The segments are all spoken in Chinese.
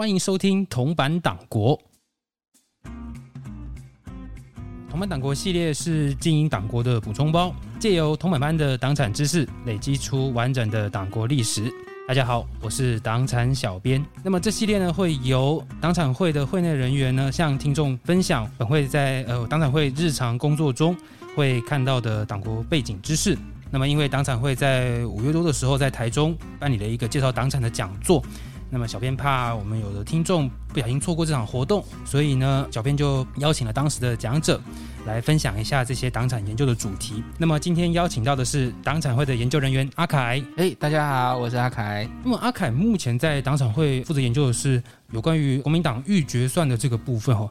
欢迎收听铜版党国。铜版党国系列是经营党国的补充包，借由铜版班的党产知识，累积出完整的党国历史。大家好，我是党产小编。那么这系列呢，会由党产会的会内人员呢，向听众分享本会在呃党产会日常工作中会看到的党国背景知识。那么因为党产会在五月多的时候在台中办理了一个介绍党产的讲座。那么，小编怕我们有的听众不小心错过这场活动，所以呢，小编就邀请了当时的讲者来分享一下这些党产研究的主题。那么，今天邀请到的是党产会的研究人员阿凯。哎，大家好，我是阿凯。那么，阿凯目前在党产会负责研究的是有关于国民党预决算的这个部分哦。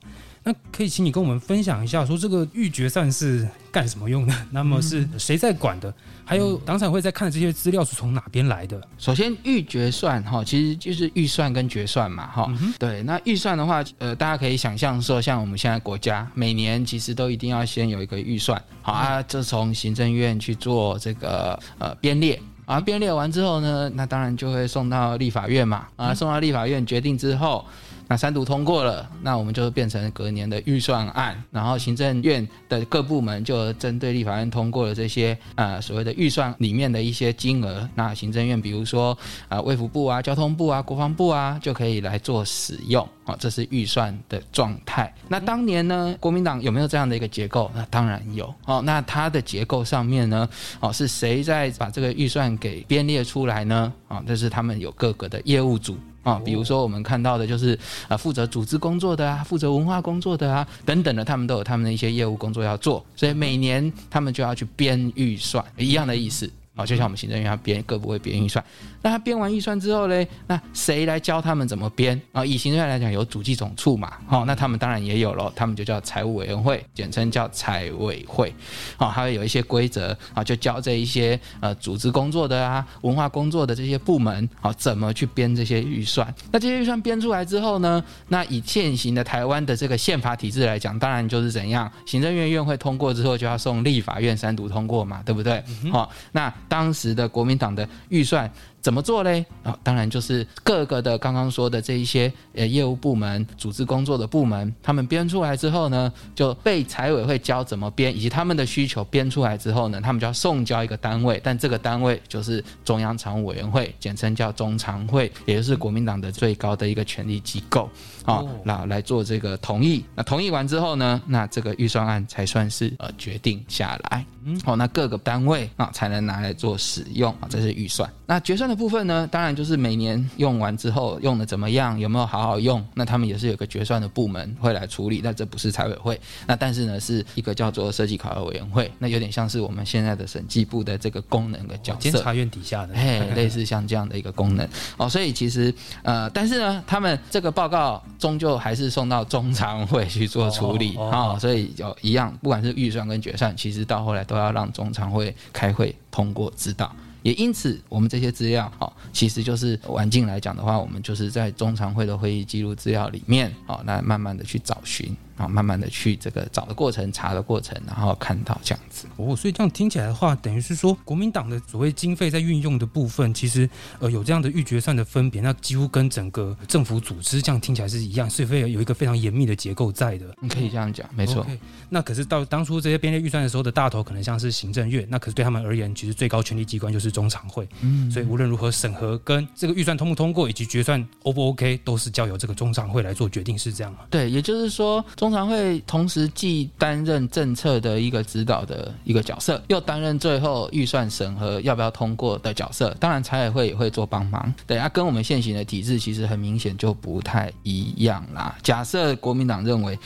那可以请你跟我们分享一下，说这个预决算是干什么用的？那么是谁在管的？还有党产会在看的这些资料是从哪边来的？首先，预决算哈，其实就是预算跟决算嘛哈。对，那预算的话，呃，大家可以想象说，像我们现在国家每年其实都一定要先有一个预算，好啊，这从行政院去做这个呃编列啊，编列完之后呢，那当然就会送到立法院嘛。啊，送到立法院决定之后。那三读通过了，那我们就变成隔年的预算案，然后行政院的各部门就针对立法院通过了这些呃所谓的预算里面的一些金额，那行政院比如说啊卫福部啊、交通部啊、国防部啊就可以来做使用哦，这是预算的状态。那当年呢，国民党有没有这样的一个结构？那当然有哦。那它的结构上面呢，哦是谁在把这个预算给编列出来呢？啊，这是他们有各个的业务组。啊，比如说我们看到的就是啊，负责组织工作的啊，负责文化工作的啊，等等的，他们都有他们的一些业务工作要做，所以每年他们就要去编预算，一样的意思。啊，就像我们行政院要编各部会编预算，那他编完预算之后呢，那谁来教他们怎么编啊？以行政院来讲，有主计总处嘛，好，那他们当然也有了，他们就叫财务委员会，简称叫财委会，好，还会有一些规则啊，就教这一些呃组织工作的啊、文化工作的这些部门，好，怎么去编这些预算？那这些预算编出来之后呢，那以现行的台湾的这个宪法体制来讲，当然就是怎样，行政院院会通过之后，就要送立法院三读通过嘛，对不对？好，那。当时的国民党的预算。怎么做嘞？啊，当然就是各个的刚刚说的这一些呃业务部门、组织工作的部门，他们编出来之后呢，就被财委会教怎么编，以及他们的需求编出来之后呢，他们就要送交一个单位，但这个单位就是中央常务委员会，简称叫中常会，也就是国民党的最高的一个权力机构啊，那来做这个同意。那同意完之后呢，那这个预算案才算是呃决定下来。嗯，好，那各个单位啊才能拿来做使用啊，这是预算。那决算。的部分呢，当然就是每年用完之后用的怎么样，有没有好好用？那他们也是有个决算的部门会来处理。那这不是财委会，那但是呢是一个叫做设计考核委员会，那有点像是我们现在的审计部的这个功能的角色，监察院底下的，哎，类似像这样的一个功能哦。所以其实呃，但是呢，他们这个报告终究还是送到中常会去做处理啊。所以有一样，不管是预算跟决算，其实到后来都要让中常会开会通过指导。也因此，我们这些资料，哈，其实就是环境来讲的话，我们就是在中常会的会议记录资料里面，好，来慢慢的去找寻。啊，慢慢的去这个找的过程、查的过程，然后看到这样子哦，所以这样听起来的话，等于是说国民党的所谓经费在运用的部分，其实呃有这样的预决算的分别，那几乎跟整个政府组织这样听起来是一样，是非有一个非常严密的结构在的。你可以这样讲，没错。那可是到当初这些编列预算的时候的大头，可能像是行政院，那可是对他们而言，其实最高权力机关就是中常会。嗯，所以无论如何审核跟这个预算通不通过，以及决算 O 不 OK，都是交由这个中常会来做决定，是这样吗？对，也就是说中。通常会同时既担任政策的一个指导的一个角色，又担任最后预算审核要不要通过的角色。当然，财委会也会做帮忙。对啊，跟我们现行的体制其实很明显就不太一样啦。假设国民党认为。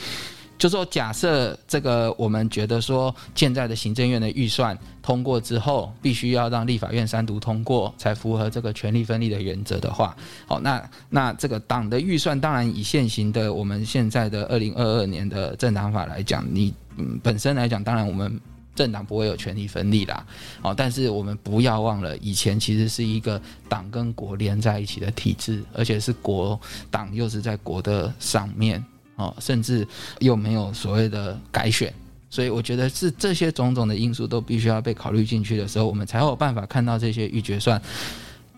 就说假设这个，我们觉得说现在的行政院的预算通过之后，必须要让立法院三读通过，才符合这个权力分立的原则的话，好，那那这个党的预算，当然以现行的我们现在的二零二二年的政党法来讲，你嗯本身来讲，当然我们政党不会有权力分立啦，哦，但是我们不要忘了，以前其实是一个党跟国连在一起的体制，而且是国党又是在国的上面。哦，甚至又没有所谓的改选，所以我觉得是这些种种的因素都必须要被考虑进去的时候，我们才有办法看到这些预决算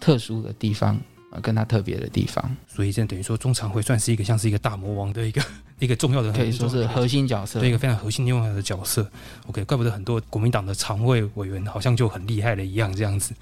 特殊的地方。跟它特别的地方。所以，这等于说中常会算是一个像是一个大魔王的一个 一个重要的，可以说是核心角色，对一个非常核心重要的角色。OK，怪不得很多国民党的常会委员好像就很厉害了一样，这样子。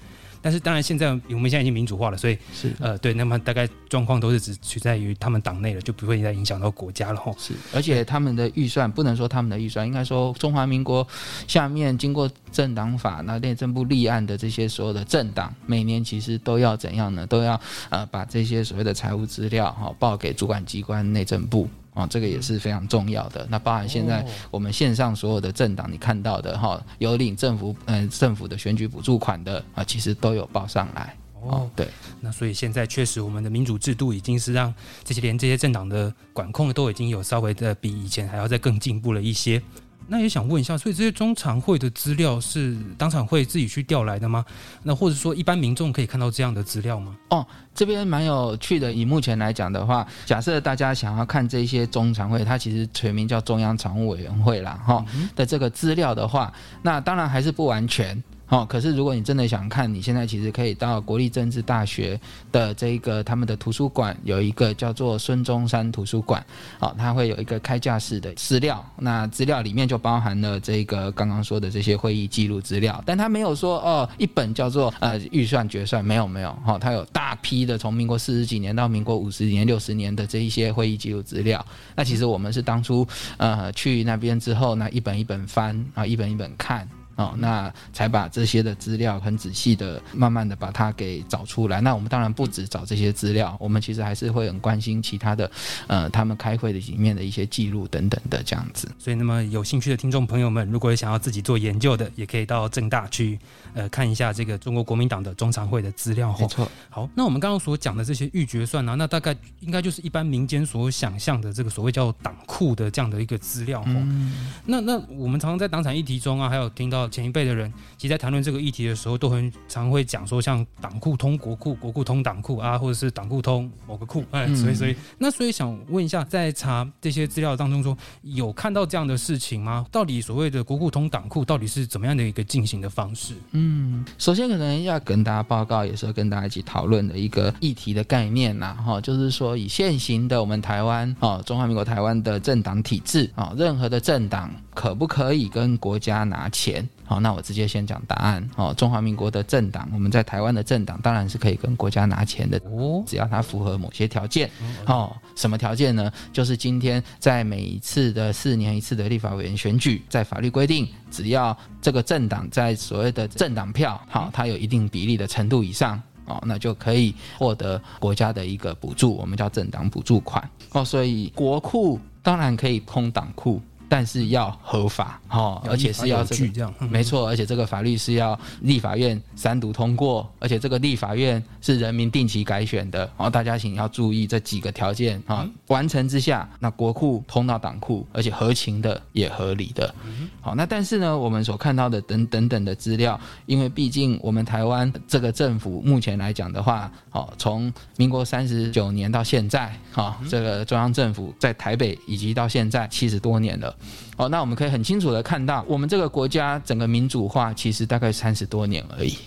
但是当然，现在我们现在已经民主化了，所以是呃对，那么大概状况都是只取在于他们党内了，就不会再影响到国家了哈。是，而且他们的预算不能说他们的预算，应该说中华民国下面经过政党法那内政部立案的这些所有的政党，每年其实都要怎样呢？都要呃把这些所谓的财务资料哈报给主管机关内政部。啊，这个也是非常重要的。那包含现在我们线上所有的政党，你看到的哈，有领政府嗯政府的选举补助款的啊，其实都有报上来。哦，对。那所以现在确实我们的民主制度已经是让这些连这些政党的管控都已经有稍微的比以前还要再更进步了一些。那也想问一下，所以这些中常会的资料是当场会自己去调来的吗？那或者说一般民众可以看到这样的资料吗？哦，这边蛮有趣的。以目前来讲的话，假设大家想要看这些中常会，它其实全名叫中央常务委员会啦，哈的这个资料的话，那当然还是不完全。哦，可是如果你真的想看，你现在其实可以到国立政治大学的这个他们的图书馆，有一个叫做孙中山图书馆，哦，它会有一个开架式的资料，那资料里面就包含了这个刚刚说的这些会议记录资料，但它没有说哦，一本叫做呃预算决算，没有没有，哈，它有大批的从民国四十几年到民国五十年、六十年的这一些会议记录资料，那其实我们是当初呃去那边之后，那一本一本翻啊，一本一本看。哦，那才把这些的资料很仔细的、慢慢的把它给找出来。那我们当然不止找这些资料，我们其实还是会很关心其他的，呃，他们开会的里面的一些记录等等的这样子。所以，那么有兴趣的听众朋友们，如果想要自己做研究的，也可以到正大去，呃，看一下这个中国国民党的中常会的资料。没错。好，那我们刚刚所讲的这些预决算呢，那大概应该就是一般民间所想象的这个所谓叫党库的这样的一个资料。嗯。那那我们常常在党产议题中啊，还有听到前一辈的人。其实，在谈论这个议题的时候，都很常会讲说，像党库通国库，国库通党库啊，或者是党库通某个库，哎，所以，所以，那所以想问一下，在查这些资料当中，说有看到这样的事情吗？到底所谓的国库通党库，到底是怎么样的一个进行的方式？嗯，首先可能要跟大家报告，也是跟大家一起讨论的一个议题的概念呐，哈，就是说以现行的我们台湾啊，中华民国台湾的政党体制啊，任何的政党可不可以跟国家拿钱？好，那我直接先讲答案。哦，中华民国的政党，我们在台湾的政党当然是可以跟国家拿钱的哦，只要它符合某些条件。哦，什么条件呢？就是今天在每一次的四年一次的立法委员选举，在法律规定，只要这个政党在所谓的政党票，好，它有一定比例的程度以上，哦，那就可以获得国家的一个补助，我们叫政党补助款。哦，所以国库当然可以空党库。但是要合法哈，而且是要这样，没错，而且这个法律是要立法院三读通过，而且这个立法院是人民定期改选的，然后大家请要注意这几个条件啊，完成之下，那国库通到党库，而且合情的也合理的，好，那但是呢，我们所看到的等等等的资料，因为毕竟我们台湾这个政府目前来讲的话，好，从民国三十九年到现在，哈，这个中央政府在台北以及到现在七十多年了。哦，那我们可以很清楚的看到，我们这个国家整个民主化其实大概三十多年而已。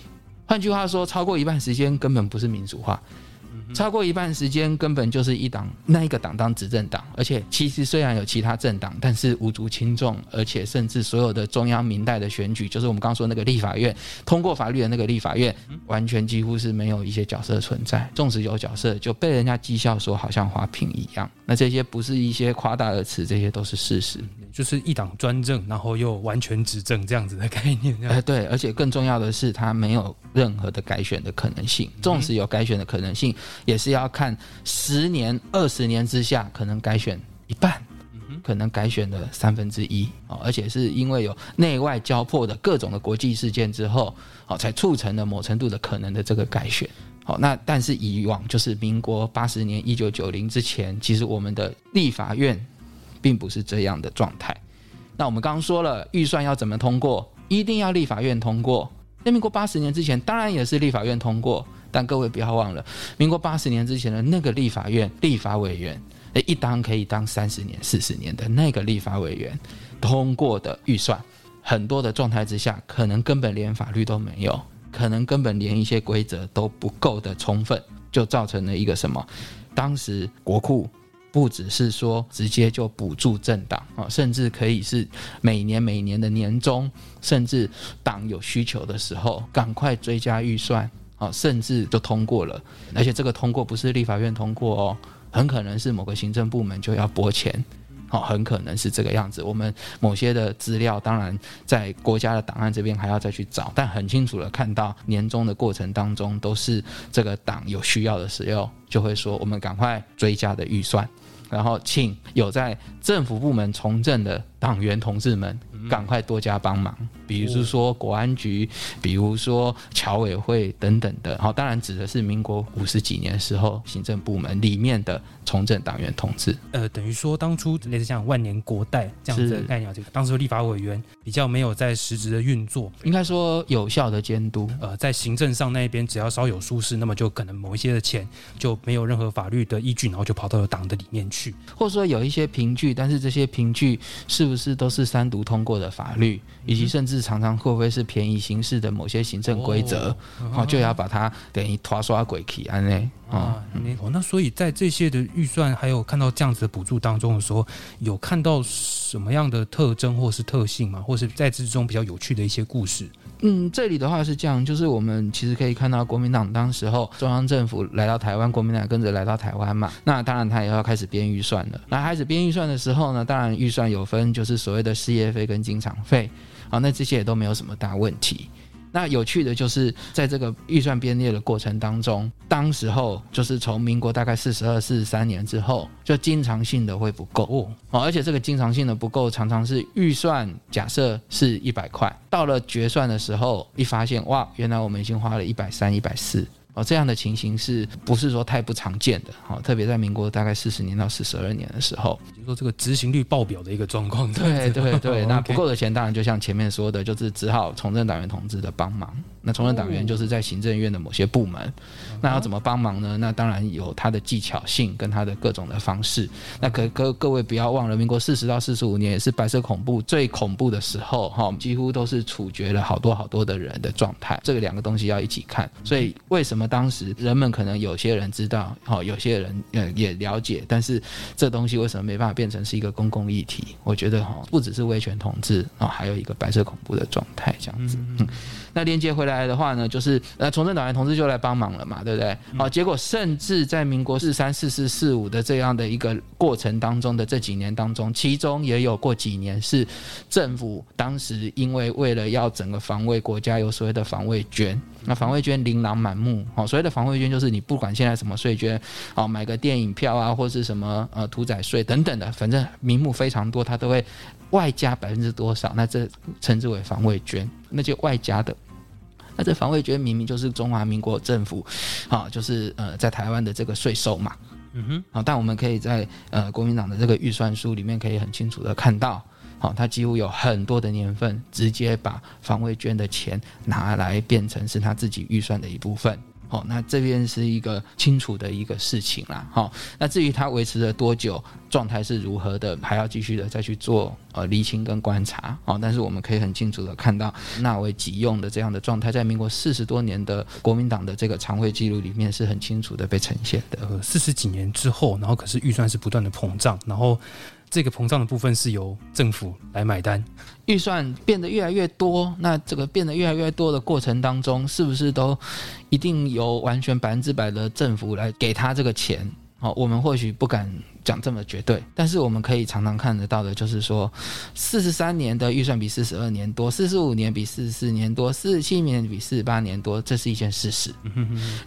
换句话说，超过一半时间根本不是民主化。超过一半时间根本就是一党那一个党当执政党，而且其实虽然有其他政党，但是无足轻重，而且甚至所有的中央民代的选举，就是我们刚刚说那个立法院通过法律的那个立法院，完全几乎是没有一些角色存在。纵使有角色，就被人家讥笑说好像花瓶一样。那这些不是一些夸大的词，这些都是事实。就是一党专政，然后又完全执政这样子的概念。哎，对，而且更重要的是，它没有任何的改选的可能性。纵使有改选的可能性。也是要看十年、二十年之下，可能改选一半，可能改选的三分之一哦，而且是因为有内外交迫的各种的国际事件之后，哦，才促成了某程度的可能的这个改选。好，那但是以往就是民国八十年一九九零之前，其实我们的立法院并不是这样的状态。那我们刚刚说了，预算要怎么通过，一定要立法院通过。在民国八十年之前，当然也是立法院通过。但各位不要忘了，民国八十年之前的那个立法院立法委员，一当可以当三十年、四十年的那个立法委员通过的预算，很多的状态之下，可能根本连法律都没有，可能根本连一些规则都不够的充分。就造成了一个什么？当时国库不只是说直接就补助政党啊，甚至可以是每年每年的年终，甚至党有需求的时候，赶快追加预算啊，甚至就通过了。而且这个通过不是立法院通过哦，很可能是某个行政部门就要拨钱。好，很可能是这个样子。我们某些的资料，当然在国家的档案这边还要再去找，但很清楚的看到年终的过程当中，都是这个党有需要的时候，就会说我们赶快追加的预算，然后请有在政府部门从政的党员同志们。赶快多加帮忙，比如说国安局，比如说侨委会等等的。好，当然指的是民国五十几年时候行政部门里面的从政党员同志。呃，等于说当初类似像万年国代这样子的概念，这个当时立法委员比较没有在实质的运作，应该说有效的监督。呃，在行政上那边只要稍有疏失，那么就可能某一些的钱就没有任何法律的依据，然后就跑到了党的里面去，或者说有一些凭据，但是这些凭据是不是都是三读通过？的法律，以及甚至常常会不会是便宜形式的某些行政规则，哦，就要把它等于拖刷鬼起安呢？啊，哦，那所以在这些的预算还有看到这样子的补助当中的时候，有看到什么样的特征或是特性吗？或是在之中比较有趣的一些故事？嗯，这里的话是这样，就是我们其实可以看到国民党当时候中央政府来到台湾，国民党跟着来到台湾嘛，那当然他也要开始编预算了。那开始编预算的时候呢，当然预算有分，就是所谓的事业费跟经常费，好，那这些也都没有什么大问题。那有趣的就是，在这个预算编列的过程当中，当时候就是从民国大概四十二、四十三年之后，就经常性的会不够哦，而且这个经常性的不够，常常是预算假设是一百块，到了决算的时候，一发现哇，原来我们已经花了一百三、一百四。哦，这样的情形是不是说太不常见的？哦，特别在民国大概四十年到四十二年的时候，就说这个执行率爆表的一个状况。对对对，那不够的钱，当然就像前面说的，就是只好从政党员同志的帮忙。那从政党员就是在行政院的某些部门，那要怎么帮忙呢？那当然有他的技巧性跟他的各种的方式。那可各各位不要忘了，民国四十到四十五年也是白色恐怖最恐怖的时候，哈，几乎都是处决了好多好多的人的状态。这个两个东西要一起看。所以为什么当时人们可能有些人知道，哈，有些人呃也了解，但是这东西为什么没办法变成是一个公共议题？我觉得哈，不只是威权统治啊，还有一个白色恐怖的状态这样子。嗯。那连接回来的话呢，就是呃，从政党员同志就来帮忙了嘛，对不对？好，结果甚至在民国四三、四四、四五的这样的一个过程当中的这几年当中，其中也有过几年是政府当时因为为了要整个防卫国家，有所谓的防卫捐，那防卫捐琳琅满目。好，所谓的防卫捐就是你不管现在什么税捐，好买个电影票啊，或是什么呃屠宰税等等的，反正名目非常多，它都会。外加百分之多少？那这称之为防卫捐，那就外加的。那这防卫捐明明就是中华民国政府，啊，就是呃在台湾的这个税收嘛。嗯哼。好，但我们可以在呃国民党的这个预算书里面可以很清楚的看到，好，他几乎有很多的年份直接把防卫捐的钱拿来变成是他自己预算的一部分。好，那这边是一个清楚的一个事情啦。好，那至于它维持了多久，状态是如何的，还要继续的再去做呃厘清跟观察。好，但是我们可以很清楚的看到纳为己用的这样的状态，在民国四十多年的国民党的这个常会记录里面是很清楚的被呈现的。四十几年之后，然后可是预算是不断的膨胀，然后。这个膨胀的部分是由政府来买单，预算变得越来越多，那这个变得越来越多的过程当中，是不是都一定由完全百分之百的政府来给他这个钱？好，我们或许不敢讲这么绝对，但是我们可以常常看得到的，就是说，四十三年的预算比四十二年多，四十五年比四十四年多，四十七年比四十八年多，这是一件事实。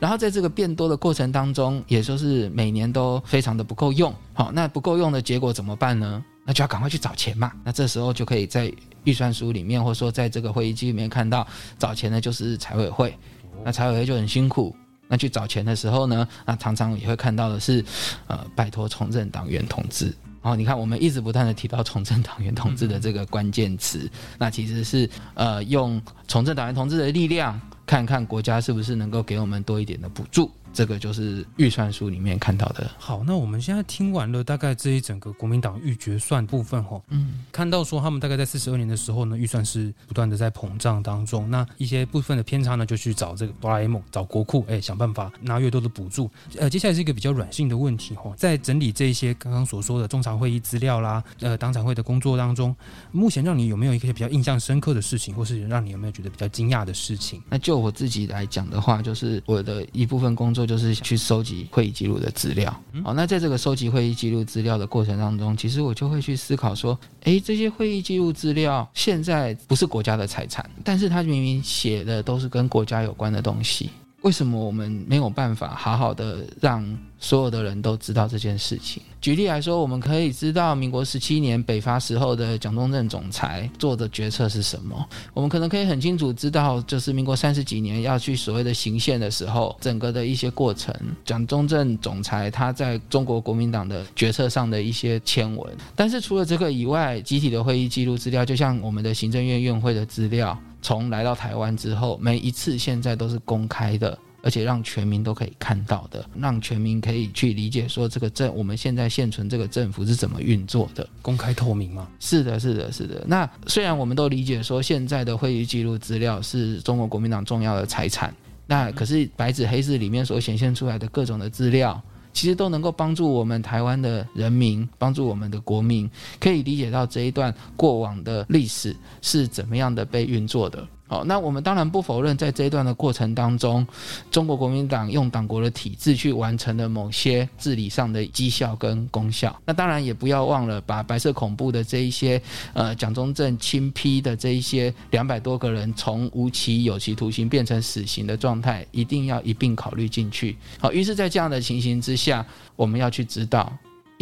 然后在这个变多的过程当中，也就是每年都非常的不够用。好，那不够用的结果怎么办呢？那就要赶快去找钱嘛。那这时候就可以在预算书里面，或者说在这个会议记里面看到，找钱的就是财委会。那财委会就很辛苦。那去找钱的时候呢，那常常也会看到的是，呃，拜托从政党员同志。然后你看，我们一直不断的提到从政党员同志的这个关键词，那其实是呃，用从政党员同志的力量，看看国家是不是能够给我们多一点的补助。这个就是预算书里面看到的。好，那我们现在听完了大概这一整个国民党预决算部分吼，嗯，看到说他们大概在四十二年的时候呢，预算是不断的在膨胀当中，那一些部分的偏差呢，就去找这个哆啦 A 梦，找国库，哎，想办法拿越多的补助。呃，接下来是一个比较软性的问题吼，在整理这一些刚刚所说的中常会议资料啦，呃，党产会的工作当中，目前让你有没有一些比较印象深刻的事情，或是让你有没有觉得比较惊讶的事情？那就我自己来讲的话，就是我的一部分工作就是去收集会议记录的资料。好，那在这个收集会议记录资料的过程当中，其实我就会去思考说，诶，这些会议记录资料现在不是国家的财产，但是它明明写的都是跟国家有关的东西。为什么我们没有办法好好的让所有的人都知道这件事情？举例来说，我们可以知道民国十七年北伐时候的蒋中正总裁做的决策是什么。我们可能可以很清楚知道，就是民国三十几年要去所谓的行宪的时候，整个的一些过程，蒋中正总裁他在中国国民党的决策上的一些签文。但是除了这个以外，集体的会议记录资料，就像我们的行政院院会的资料。从来到台湾之后，每一次现在都是公开的，而且让全民都可以看到的，让全民可以去理解说这个政我们现在现存这个政府是怎么运作的，公开透明吗？是的，是的，是的。那虽然我们都理解说现在的会议记录资料是中国国民党重要的财产，那可是白纸黑字里面所显现出来的各种的资料。其实都能够帮助我们台湾的人民，帮助我们的国民，可以理解到这一段过往的历史是怎么样的被运作的。好，那我们当然不否认，在这一段的过程当中，中国国民党用党国的体制去完成了某些治理上的绩效跟功效。那当然也不要忘了，把白色恐怖的这一些，呃，蒋中正亲批的这一些两百多个人从无期有期徒刑变成死刑的状态，一定要一并考虑进去。好，于是，在这样的情形之下，我们要去知道。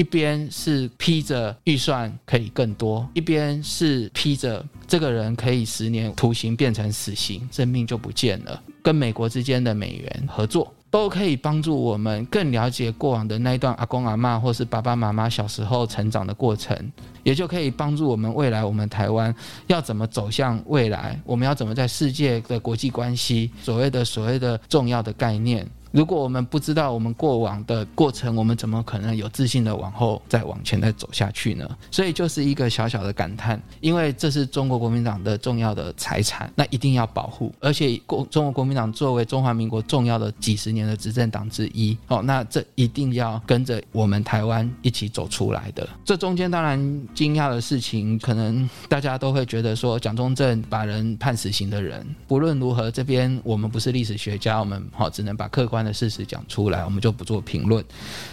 一边是披着预算可以更多，一边是披着这个人可以十年徒刑变成死刑，生命就不见了。跟美国之间的美元合作，都可以帮助我们更了解过往的那一段阿公阿妈或是爸爸妈妈小时候成长的过程，也就可以帮助我们未来我们台湾要怎么走向未来，我们要怎么在世界的国际关系所谓的所谓的重要的概念。如果我们不知道我们过往的过程，我们怎么可能有自信的往后再往前再走下去呢？所以就是一个小小的感叹，因为这是中国国民党的重要的财产，那一定要保护。而且国中国国民党作为中华民国重要的几十年的执政党之一，哦，那这一定要跟着我们台湾一起走出来的。这中间当然惊讶的事情，可能大家都会觉得说，蒋中正把人判死刑的人，不论如何，这边我们不是历史学家，我们好只能把客观。的事实讲出来，我们就不做评论。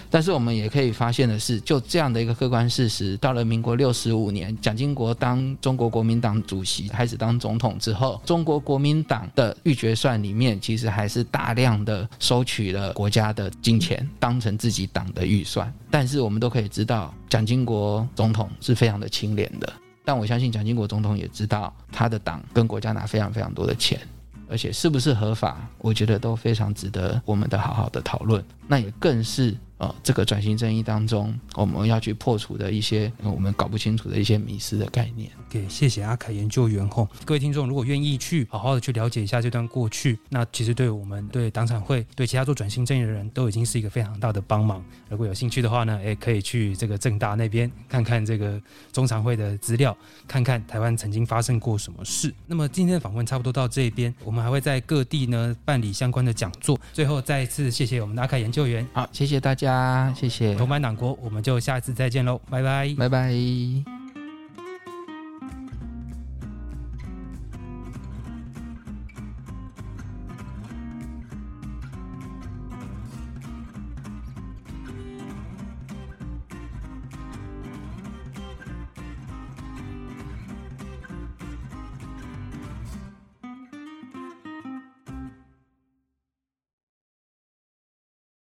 但是我们也可以发现的是，就这样的一个客观事实，到了民国六十五年，蒋经国当中国国民党主席，开始当总统之后，中国国民党的预决算里面，其实还是大量的收取了国家的金钱，当成自己党的预算。但是我们都可以知道，蒋经国总统是非常的清廉的。但我相信蒋经国总统也知道，他的党跟国家拿非常非常多的钱。而且是不是合法，我觉得都非常值得我们的好好的讨论。那也更是。呃，这个转型正义当中，我们要去破除的一些我们搞不清楚的一些迷失的概念。给谢谢阿凯研究员吼，各位听众，如果愿意去好好的去了解一下这段过去，那其实对我们对党产会对其他做转型正义的人都已经是一个非常大的帮忙。如果有兴趣的话呢，也可以去这个正大那边看看这个中常会的资料，看看台湾曾经发生过什么事。那么今天的访问差不多到这边，我们还会在各地呢办理相关的讲座。最后再一次谢谢我们的阿凯研究员，好，谢谢大家。家，谢谢。同班党国，我们就下次再见喽，拜拜，拜拜。